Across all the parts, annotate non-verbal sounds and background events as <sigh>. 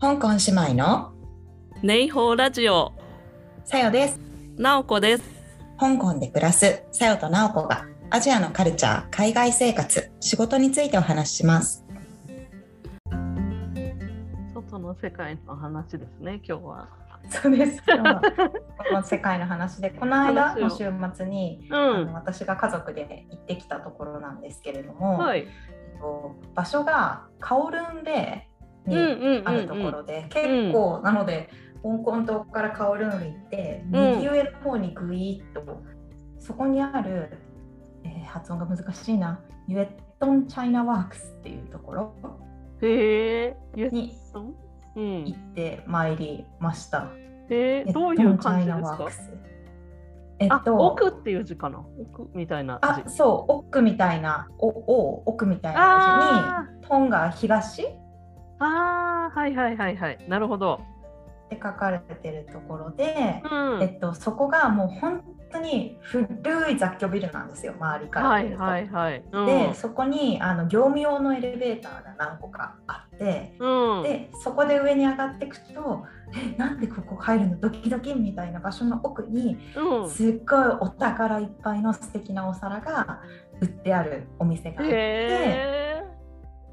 香港姉妹のネイホーラジオさよです。なおこです香港で暮らすさよとなおこがアジアのカルチャー、海外生活、仕事についてお話しします。外の世界の話ですね今日はそうです。<laughs> 今日はこの世界の話で、この間の週話末に、うあのん私が家族で行ってきたところなんですけれども、はいえっと場所がカオルンベイうんうんうんにあるところで、結構なので香港島からカオルン行って、うん。右上の方にグイッとそこにある、えー発音が難しいな。ユエットンチャイナワークスっていうところ。へえゆっに行ってまいりました。えー、どういう感じですか？えっあと奥っていう字かな？奥みたいな字。あそう奥みたいなおお奥みたいなあ字にトンが東っあーはいはいはいはい。なるほど。て書かれてるところで、うん。えっと、そこがもう本当に古い雑居ビルなんですよ周りから。はいはいはい。うん。でそこにあの業務用のエレベーターが何個かあってうん。でそこで上に上がっていくと「えなんでここ入るのドキドキ」みたいな場所の奥にうん。すっごいお宝いっぱいの素敵なお皿が売ってあるお店があってへ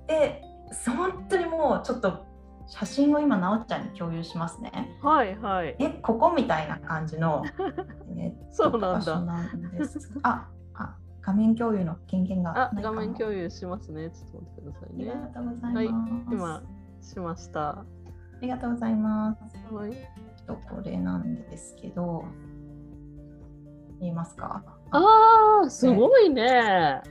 で本当にもうちょっと写真を今なおちゃんに共有しますね。ーはいはいえここみたいな感じの <laughs> えっとそうなんなんです。ああ画面共有の権限があ画面共有しますねちょっと待ってくださいねありがとうございます。はい今しましたありがとうございます。はいとこれなんですけど、見えますか？あーすごいね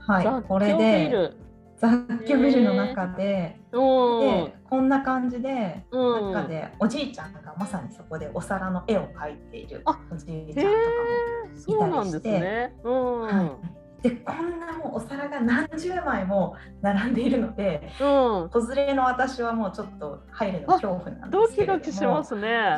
はい、これでル雑居ビルの中で、うんでこんな感じで、うん。中でおじいちゃんがまさにそこでお皿の絵を描いているあおじいへちゃんとかも。えそうなんですね。うん。はい、でこんなもうお皿が何十枚も並んでいるのでうん。子連れの私はもうちょっと入るの恐怖なんでドキすけれどもドキしますね。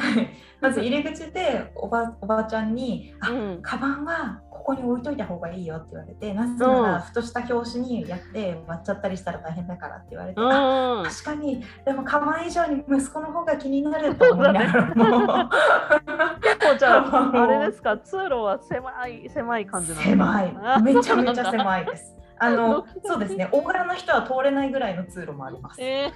まず入り口でおばおばちゃんに「あ、うん。カバンはここに置いといた方がいいよ」って言われてなぜなうんらふとした拍子にやって割っちゃったりしたら大変だからって言われて、あうん。確かにでもカバン以上に息子の方が気になると思いながらも <laughs> 結構じゃああれですか通路は狭い狭い感じなんですか？狭い。めちゃめちゃい狭いです。あの <laughs> そうですね。大柄の人は通れないぐらいの通路もあります。えー、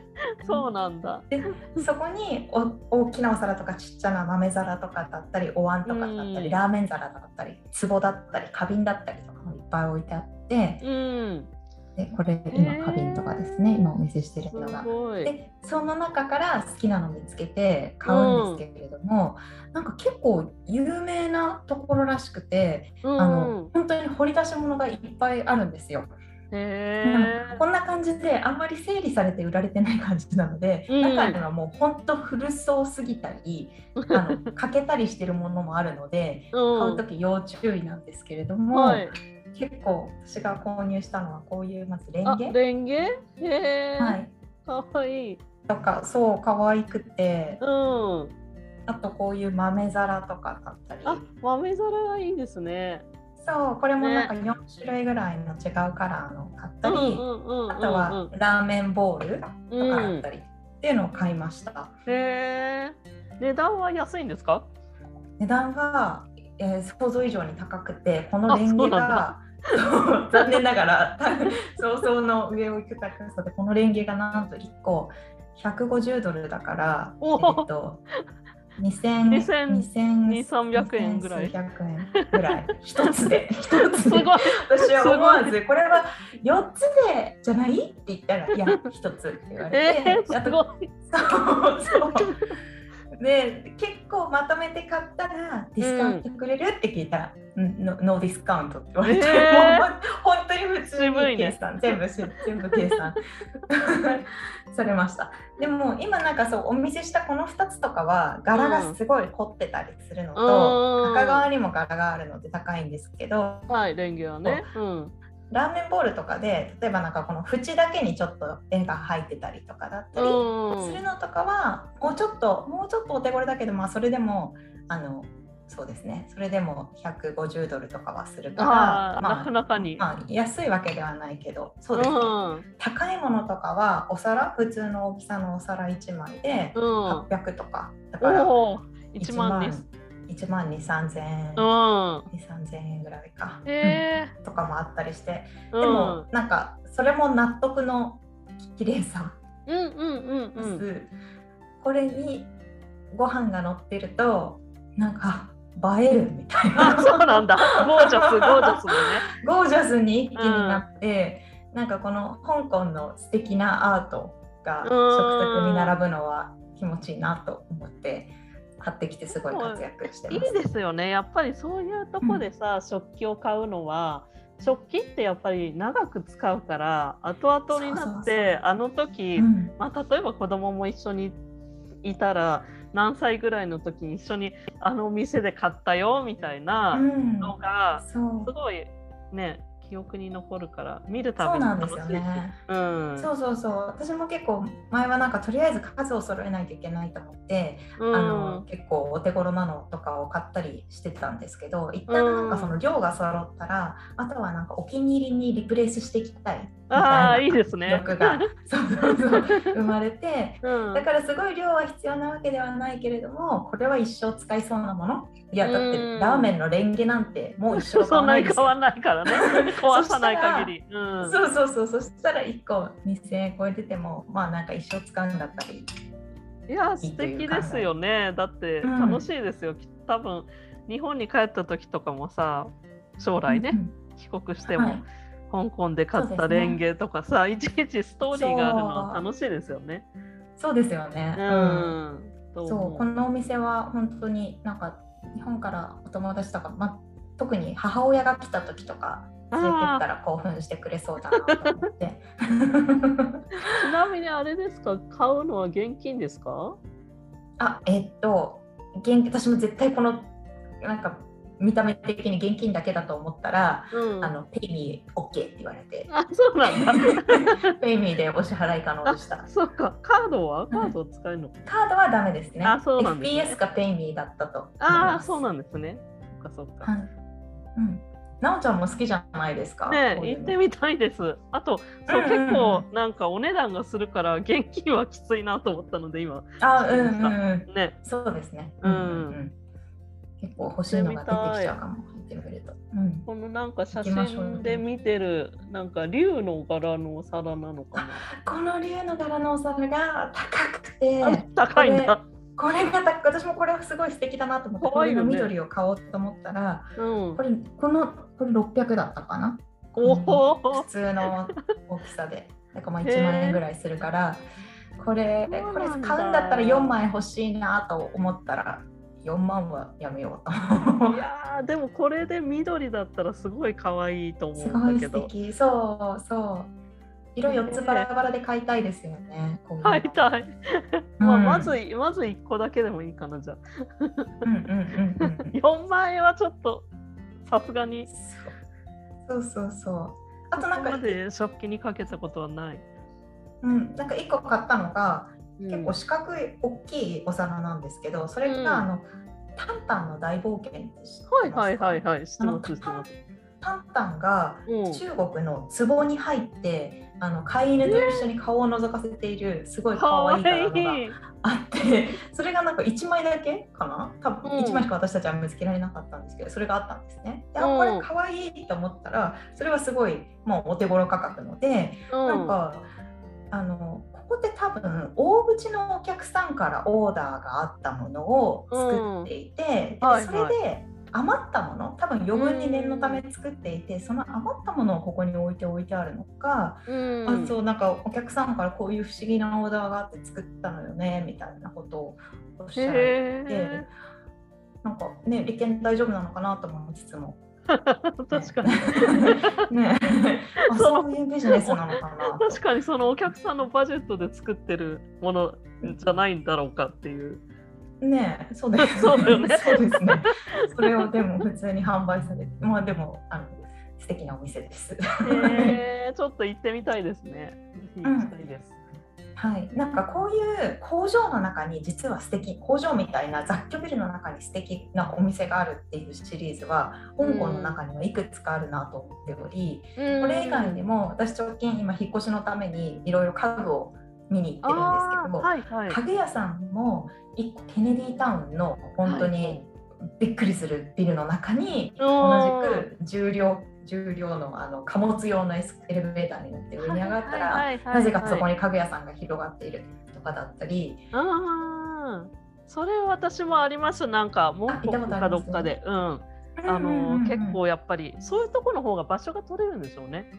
<laughs> そうなんだ。でそこにお大きなお皿とかちっちゃな豆皿とかだったりお椀とかだったり、うん。ラーメン皿だったり壺だったり花瓶だったりとかもいっぱい置いてあって。うんでこれ今花瓶とかですね、今お見せしてるすのが。でその中から好きなの見つけて買うんですけれども、なんか結構有名なところらしくて、うんあの本当に掘り出し物がいっぱいあるんですよ。へえこんな感じであんまり整理されて売られてない感じなので、うん中にはもう本当古そうすぎたりあの <laughs> 欠けたりしてるものもあるので買う時要注意なんですけれども、はい結構私が購入したのはこういうまずレンあゲ、レンゲ？へえ、はい、かわいい。とかそう可愛くて。うん。あとこういう豆皿とかだったり。あ豆皿がいいですね。そうこれもなんか4種類ぐらいの違うカラーの買ったり、うんうんうんうんあとはラーメンボールとかだったり。っていうのを買いました。へえ値段は安いんですか？値段が、えー想像以上に高くてこのレンゲが <laughs> 残念ながら <laughs> 想像の上を行く高さでこのレンゲがなんと1個150ドルだから、えお。っと2000 2000 2000 2300円ぐらい。ぐらい。一つで <laughs> 一つで。すごい。私は思わすずこれは4つでじゃない？って言ったらいや一つって言われて、えー、すごい。そうそう。で結構まとめて買ったらディスカウントくれるって聞いたら、うん、ノノーディスカウントって言われて、えー。もう本当に普通に計算、全部し全部計算。<laughs> されました。でも今なんかそうお見せしたこの2つとかは柄がすごい凝ってたりするのと、うん。中側にも柄があるので高いんですけどはいレンゲはね。うんラーメンボールとかで例えばなんかこの縁だけにちょっと絵が入ってたりとかだったり、うんするのとかはもうちょっともうちょっとお手頃だけどまあそれでもあのそうですねそれでも150ドルとかはするからまあなかなかに。まあ、安いわけではないけどそうですね、うん。高いものとかはお皿普通の大きさのお皿1枚でうん。800とかだからおお、一万です。1万2 3 0 0 0円うん。2 3 0 0円ぐらいか、へえ。う <laughs> んとかもあったりしてうん。でも、なんかそれも納得の綺麗さうんうんうんうん。です、これにご飯が乗ってるとなんか映えるみたいなあ、そうなんだ。<laughs> ゴージャス、ゴージャスだね。ゴージャスに一気になって、なんかこの香港の素敵なアートが食卓に並ぶのは気持ちいいなと思って買ってきてすごい活躍していいます。ですよね。やっぱりそういうとこでさ、食器を買うのは。食器ってやっぱり長く使うから後々になってあの時、うんまあ、例えば子供も一緒にいたら何歳ぐらいの時に一緒にあのお店で買ったよみたいなうんのがすごいね記憶に残るから見るたびにそうなんで楽しいし。すよね。うん。そうそうそう。私も結構前はなんかとりあえず数を揃えないといけないと思って、うん。あの結構お手頃なのとかを買ったりしてたんですけど一旦なんかその量が揃ったら、あとはなんかお気に入りにリプレイスしていきたいあいいですね。欲が。そうそうそう生まれて。<laughs> うん。だからすごい量は必要なわけではないけれどもこれは一生使いそうなもの？いやだってうん。ラーメンのレンゲなんてもう一生買そんわないに変わんないからね。<laughs> 壊さない限り。うん。そうそうそうそしたら1個2000円超えててもまあなんか一生使うんだったり。いや素敵ですよね。だってうん。楽しいですよ。き多分日本に帰った時とかもさ将来ね、うん。帰国しても、はい香港で買ったレンゲとかさ、いちいちストーリーがあるのは楽しいですよね。そうですよね。ううん。そう思このお店は本当になんか日本からお友達とか、まあ、特に母親が来た時とか連れてったら興奮してくれそうだなと思って。<laughs> <laughs> ちなみにあれですか？買うのは現金ですか？あえっと現私も絶対このなんか見た目的に現金だけだと思ったら、うん。あのペイミー OK って言われてあそうなんだ。<laughs> ペイミーでお支払い可能でした。そっかカードは？カード使えるの？かカードはダメですね。あそうなんですね FPS かペイミーだったとあ。そうなんですね。そっかそっか。はい。うん。なおちゃんも好きじゃないですか？ね行ってみたいです。あと、そう、うんうんうん結構なんかお値段がするから現金はきついなと思ったので今あ、うんうんうん。ね。そうですね。うんん。結構欲しいのが出てきちゃうかも。入ってみると。うん。このなんか写真で見てるなんか竜の柄のお皿なのかこの竜の柄のお皿が高くて高いんだ。これが私もこれすごい素敵だなと思ってねこれの緑を買おうと思ったらうんこ。れこのこれ600だったかな？普。通の大きさでだからまあ1万円ぐらいするからこれこれ買うんだったら4万円欲しいなと思ったら4万はやめようと。いやーでもこれで緑だったらすごい可愛いと思うんだけど。素敵。そうそう。色4つバラバラで買いたいですよねこういうの。買いたい。うん。<laughs> まあまずまず1個だけでもいいかなじゃあ。うんうんうんうん4万円はちょっとさすがに。そう。そうそうあとなんかここまで食器にかけたことはない。うん、なんか1個買ったのが、うん結構四角い大きいお皿なんですけどそれが、うんあのタンタンの大冒険はいはいはいはい。知って。タンタンがうん。中国の壺に入ってあの飼い犬と一緒に顔を覗かせているすごい可可愛い柄のが。あってそれがなんか1枚だけかな？多分うん1枚しか私たちは見つけられなかったんですけどそれがあったんですね。であうんこれ可愛いと思ったらそれはすごいもうお手頃価格のでなんかあのここって多分大口のお客さんからオーダーがあったものを作っていて、ではいはいそれで余ったもの多分余分に念のため作っていてその余ったものをここに置いて置いてあるのか、うん。あそうなんかお客さんからこういう不思議なオーダーがあって作ったのよねみたいなことをおっしゃられてへなんかね利権大丈夫なのかなと思いつつも。ー <laughs> 確かに。ね <laughs> あそういうビジネスなのかなと <laughs> 確かにそのお客さんのバジェットで作ってるものじゃないんだろうかっていう。ねえ、そうだよね。そうだよねそうですね。それをでも普通に販売されて、まあでもあの素敵なお店です。へえちょっと行ってみたいですね。行きたいです。はい、なんかこういう工場の中に実は素敵工場みたいな雑居ビルの中に素敵なお店があるっていうシリーズは香港の中にはいくつかあるなと思っており、うん、これ以外にも私直近今引っ越しのためにいろいろ家具を見に行ってるんですけど、はいはい、家具屋さんも1個ケネディタウンの本当にびっくりするビルの中に同じく重量重量のあの貨物用のエレベーターに乗って上に上がったらなぜかそこに家具屋さんが広がっているとかだったり。あそれ私もありますなんかもうかどっかで。うん。あの、結構やっぱりそういうところの方が場所が取れるんでしょうね。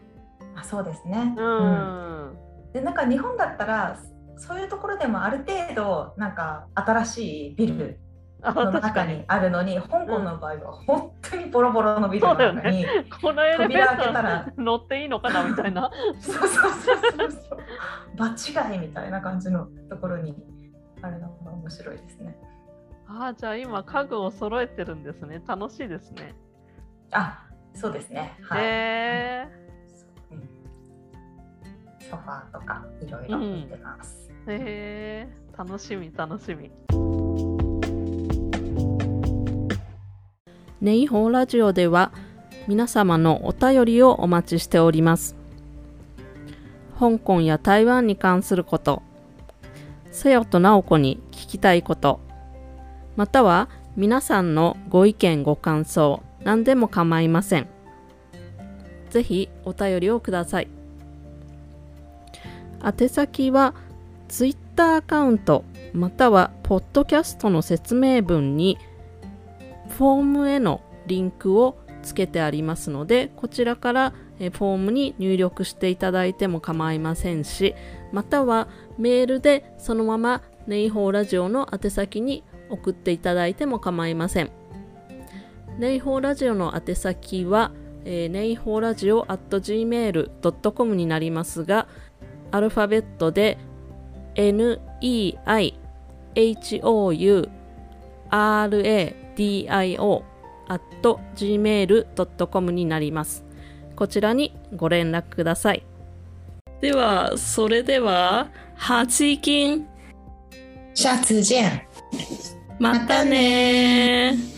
あそうですね。うん。うん、でなんか日本だったらそういうところでもある程度なんか新しいビルの中にあるのに香港の場合は本当にボロボロのビルの中に、ね、このエレベーター乗っていいのかなみたいな。そうそうそうそうそう。場違いみたいな感じのところにあるのが面白いですね。ああじゃあ今家具を揃えてるんですね。楽しいですね。あそうですね。はい、えー、ソファーとかいろいろ見てます、うん、えー、楽しみ楽しみネイホーラジオでは皆様のお便りをお待ちしております。香港や台湾に関すること、せよとなおこに聞きたいこと、または皆さんのご意見ご感想、何でも構いません。ぜひお便りをください。宛先は Twitter アカウントまたはポッドキャストの説明文にフォームへのリンクをつけてありますのでこちらからフォームに入力していただいても構いませんしまたはメールでそのままネイホーラジオの宛先に送っていただいても構いません。ネイホーラジオの宛先は、えー、ネイホーラジオ at gmail.com になりますがアルファベットで neihoura dio.gmail.com になります。こちらにご連絡ください。では、それでは、8金。下次见。またね